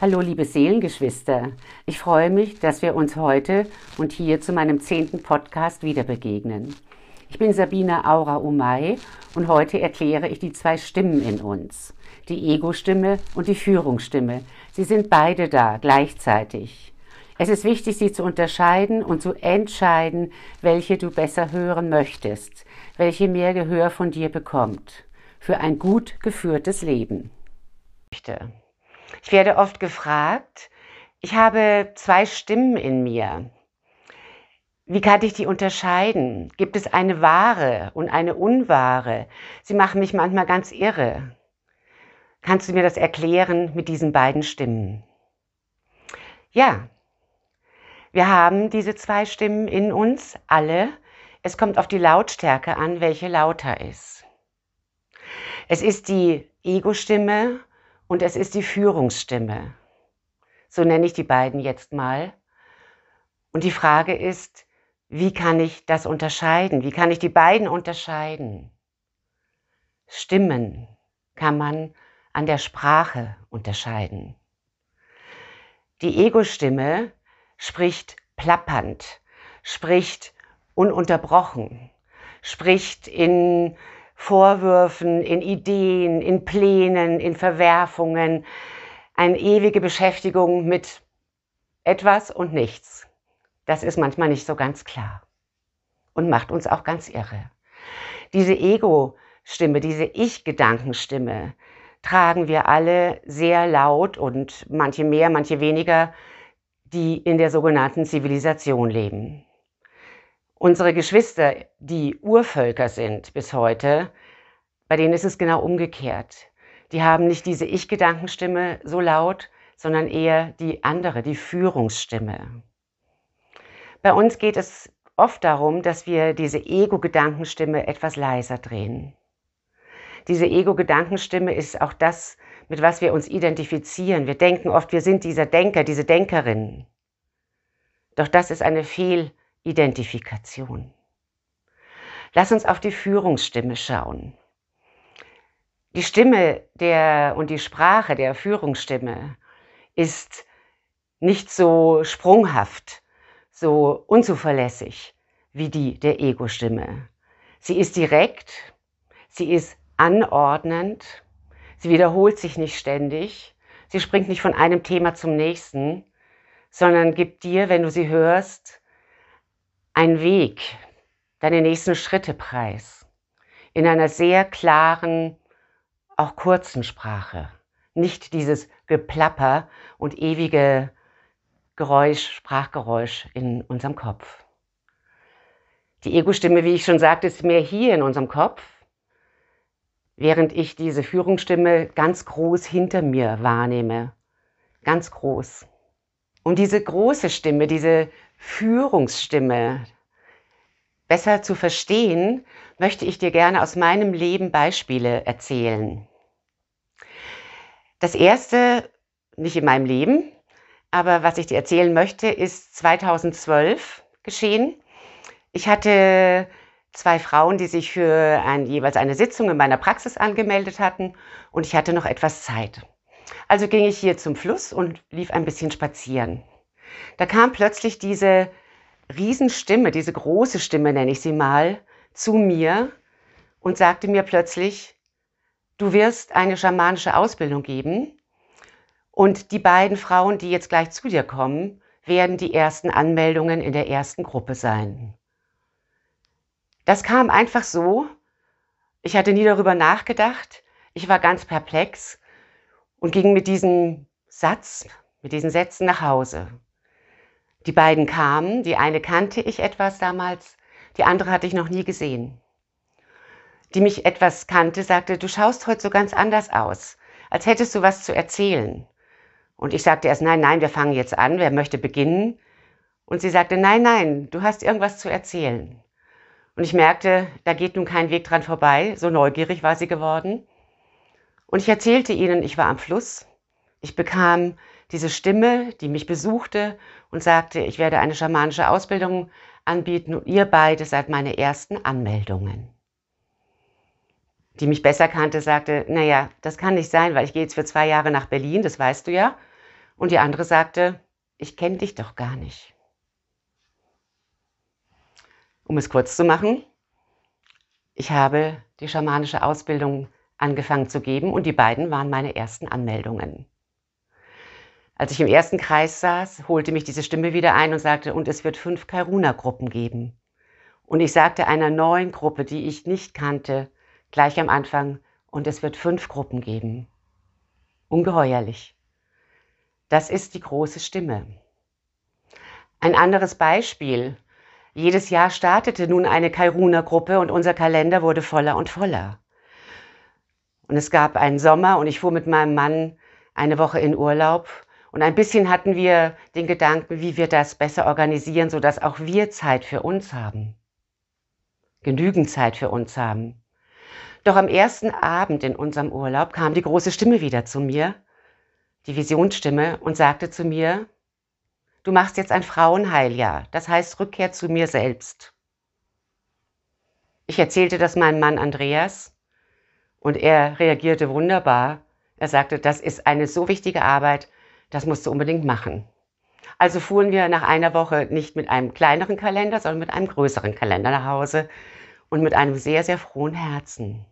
Hallo liebe Seelengeschwister, ich freue mich, dass wir uns heute und hier zu meinem zehnten Podcast wieder begegnen. Ich bin Sabina Aura Umay und heute erkläre ich die zwei Stimmen in uns, die Ego-Stimme und die Führungsstimme. Sie sind beide da gleichzeitig. Es ist wichtig, sie zu unterscheiden und zu entscheiden, welche du besser hören möchtest, welche mehr Gehör von dir bekommt, für ein gut geführtes Leben. Ich werde oft gefragt, ich habe zwei Stimmen in mir. Wie kann ich die unterscheiden? Gibt es eine wahre und eine unwahre? Sie machen mich manchmal ganz irre. Kannst du mir das erklären mit diesen beiden Stimmen? Ja, wir haben diese zwei Stimmen in uns, alle. Es kommt auf die Lautstärke an, welche lauter ist. Es ist die Ego-Stimme und es ist die Führungsstimme. So nenne ich die beiden jetzt mal. Und die Frage ist, wie kann ich das unterscheiden? Wie kann ich die beiden unterscheiden? Stimmen kann man an der Sprache unterscheiden. Die Ego-Stimme spricht plappernd, spricht ununterbrochen, spricht in Vorwürfen, in Ideen, in Plänen, in Verwerfungen, eine ewige Beschäftigung mit etwas und nichts. Das ist manchmal nicht so ganz klar und macht uns auch ganz irre. Diese Ego-Stimme, diese Ich-Gedankenstimme tragen wir alle sehr laut und manche mehr, manche weniger, die in der sogenannten Zivilisation leben. Unsere Geschwister, die Urvölker sind bis heute, bei denen ist es genau umgekehrt. Die haben nicht diese Ich-Gedankenstimme so laut, sondern eher die andere, die Führungsstimme. Bei uns geht es oft darum, dass wir diese Ego-Gedankenstimme etwas leiser drehen. Diese Ego-Gedankenstimme ist auch das, mit was wir uns identifizieren. Wir denken oft, wir sind dieser Denker, diese Denkerin. Doch das ist eine Fehl- Identifikation. Lass uns auf die Führungsstimme schauen. Die Stimme der und die Sprache der Führungsstimme ist nicht so sprunghaft, so unzuverlässig wie die der Ego-Stimme. Sie ist direkt, sie ist anordnend, sie wiederholt sich nicht ständig, sie springt nicht von einem Thema zum nächsten, sondern gibt dir, wenn du sie hörst, ein Weg, deine nächsten Schritte preis. In einer sehr klaren, auch kurzen Sprache. Nicht dieses Geplapper und ewige Geräusch, Sprachgeräusch in unserem Kopf. Die Ego-Stimme, wie ich schon sagte, ist mehr hier in unserem Kopf, während ich diese Führungsstimme ganz groß hinter mir wahrnehme. Ganz groß. Und diese große Stimme, diese Führungsstimme besser zu verstehen, möchte ich dir gerne aus meinem Leben Beispiele erzählen. Das erste, nicht in meinem Leben, aber was ich dir erzählen möchte, ist 2012 geschehen. Ich hatte zwei Frauen, die sich für ein, jeweils eine Sitzung in meiner Praxis angemeldet hatten und ich hatte noch etwas Zeit. Also ging ich hier zum Fluss und lief ein bisschen spazieren. Da kam plötzlich diese Riesenstimme, diese große Stimme nenne ich sie mal, zu mir und sagte mir plötzlich, du wirst eine schamanische Ausbildung geben und die beiden Frauen, die jetzt gleich zu dir kommen, werden die ersten Anmeldungen in der ersten Gruppe sein. Das kam einfach so. Ich hatte nie darüber nachgedacht. Ich war ganz perplex und ging mit diesem Satz, mit diesen Sätzen nach Hause. Die beiden kamen, die eine kannte ich etwas damals, die andere hatte ich noch nie gesehen. Die mich etwas kannte, sagte, du schaust heute so ganz anders aus, als hättest du was zu erzählen. Und ich sagte erst, nein, nein, wir fangen jetzt an, wer möchte beginnen? Und sie sagte, nein, nein, du hast irgendwas zu erzählen. Und ich merkte, da geht nun kein Weg dran vorbei, so neugierig war sie geworden. Und ich erzählte ihnen, ich war am Fluss, ich bekam diese Stimme, die mich besuchte und sagte, ich werde eine schamanische Ausbildung anbieten und ihr beide seid meine ersten Anmeldungen. Die mich besser kannte, sagte, naja, das kann nicht sein, weil ich gehe jetzt für zwei Jahre nach Berlin, das weißt du ja. Und die andere sagte, ich kenne dich doch gar nicht. Um es kurz zu machen, ich habe die schamanische Ausbildung angefangen zu geben und die beiden waren meine ersten Anmeldungen. Als ich im ersten Kreis saß, holte mich diese Stimme wieder ein und sagte, und es wird fünf Karuna-Gruppen geben. Und ich sagte einer neuen Gruppe, die ich nicht kannte, gleich am Anfang, und es wird fünf Gruppen geben. Ungeheuerlich. Das ist die große Stimme. Ein anderes Beispiel. Jedes Jahr startete nun eine Kairuna-Gruppe und unser Kalender wurde voller und voller. Und es gab einen Sommer und ich fuhr mit meinem Mann eine Woche in Urlaub und ein bisschen hatten wir den Gedanken, wie wir das besser organisieren, sodass auch wir Zeit für uns haben. Genügend Zeit für uns haben. Doch am ersten Abend in unserem Urlaub kam die große Stimme wieder zu mir, die Visionsstimme, und sagte zu mir, du machst jetzt ein Frauenheiljahr, das heißt Rückkehr zu mir selbst. Ich erzählte das meinem Mann Andreas und er reagierte wunderbar. Er sagte, das ist eine so wichtige Arbeit, das musst du unbedingt machen. Also fuhren wir nach einer Woche nicht mit einem kleineren Kalender, sondern mit einem größeren Kalender nach Hause und mit einem sehr, sehr frohen Herzen.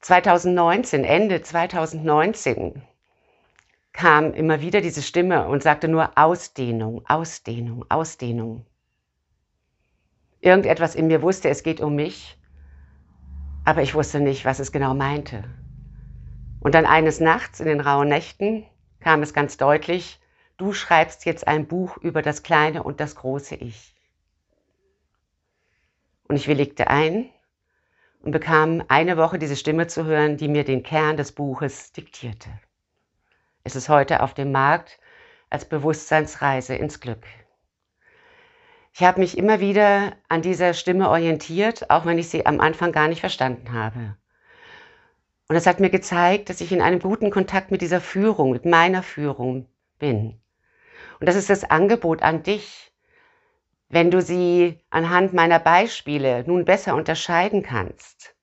2019, Ende 2019, kam immer wieder diese Stimme und sagte nur Ausdehnung, Ausdehnung, Ausdehnung. Irgendetwas in mir wusste, es geht um mich, aber ich wusste nicht, was es genau meinte. Und dann eines Nachts in den rauen Nächten kam es ganz deutlich, du schreibst jetzt ein Buch über das kleine und das große Ich. Und ich willigte ein und bekam eine Woche diese Stimme zu hören, die mir den Kern des Buches diktierte. Es ist heute auf dem Markt als Bewusstseinsreise ins Glück. Ich habe mich immer wieder an dieser Stimme orientiert, auch wenn ich sie am Anfang gar nicht verstanden habe. Und es hat mir gezeigt, dass ich in einem guten Kontakt mit dieser Führung, mit meiner Führung bin. Und das ist das Angebot an dich. Wenn du sie anhand meiner Beispiele nun besser unterscheiden kannst,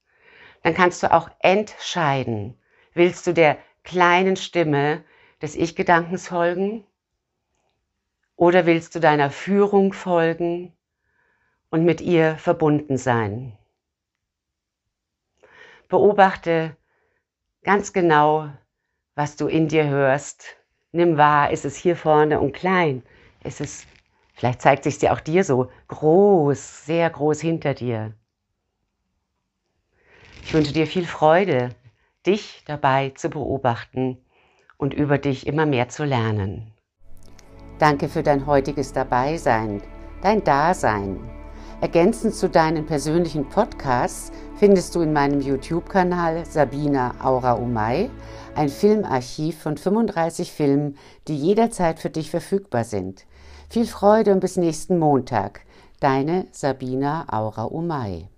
dann kannst du auch entscheiden. Willst du der kleinen Stimme des Ich-Gedankens folgen? Oder willst du deiner Führung folgen und mit ihr verbunden sein? Beobachte ganz genau, was du in dir hörst. Nimm wahr, ist es hier vorne und klein? Ist es, vielleicht zeigt sich dir auch dir so groß, sehr groß hinter dir. Ich wünsche dir viel Freude, dich dabei zu beobachten und über dich immer mehr zu lernen. Danke für dein heutiges Dabeisein, dein Dasein. Ergänzend zu deinen persönlichen Podcasts findest du in meinem YouTube-Kanal Sabina Aura Umay ein Filmarchiv von 35 Filmen, die jederzeit für dich verfügbar sind. Viel Freude und bis nächsten Montag. Deine Sabina Aura Umay.